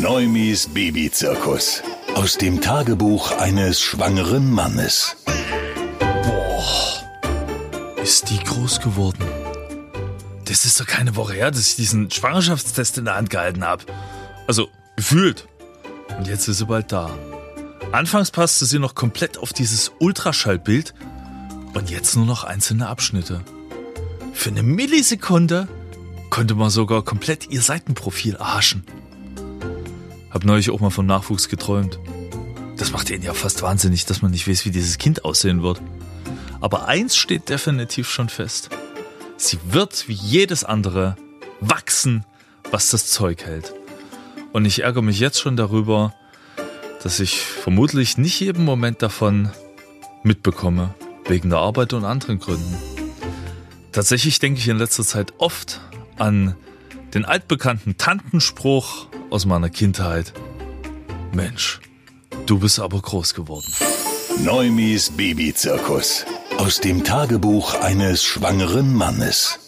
Neumis Babyzirkus. Aus dem Tagebuch eines schwangeren Mannes. Ist die groß geworden? Das ist doch keine Woche her, dass ich diesen Schwangerschaftstest in der Hand gehalten habe. Also, gefühlt. Und jetzt ist sie bald da. Anfangs passte sie noch komplett auf dieses Ultraschallbild und jetzt nur noch einzelne Abschnitte. Für eine Millisekunde konnte man sogar komplett ihr Seitenprofil erhaschen. Hab neulich auch mal vom Nachwuchs geträumt. Das macht ihn ja fast wahnsinnig, dass man nicht weiß, wie dieses Kind aussehen wird. Aber eins steht definitiv schon fest. Sie wird wie jedes andere wachsen, was das Zeug hält. Und ich ärgere mich jetzt schon darüber, dass ich vermutlich nicht jeden Moment davon mitbekomme, wegen der Arbeit und anderen Gründen. Tatsächlich denke ich in letzter Zeit oft an den altbekannten Tantenspruch aus meiner Kindheit. Mensch, du bist aber groß geworden. Neumis Babyzirkus. Aus dem Tagebuch eines schwangeren Mannes.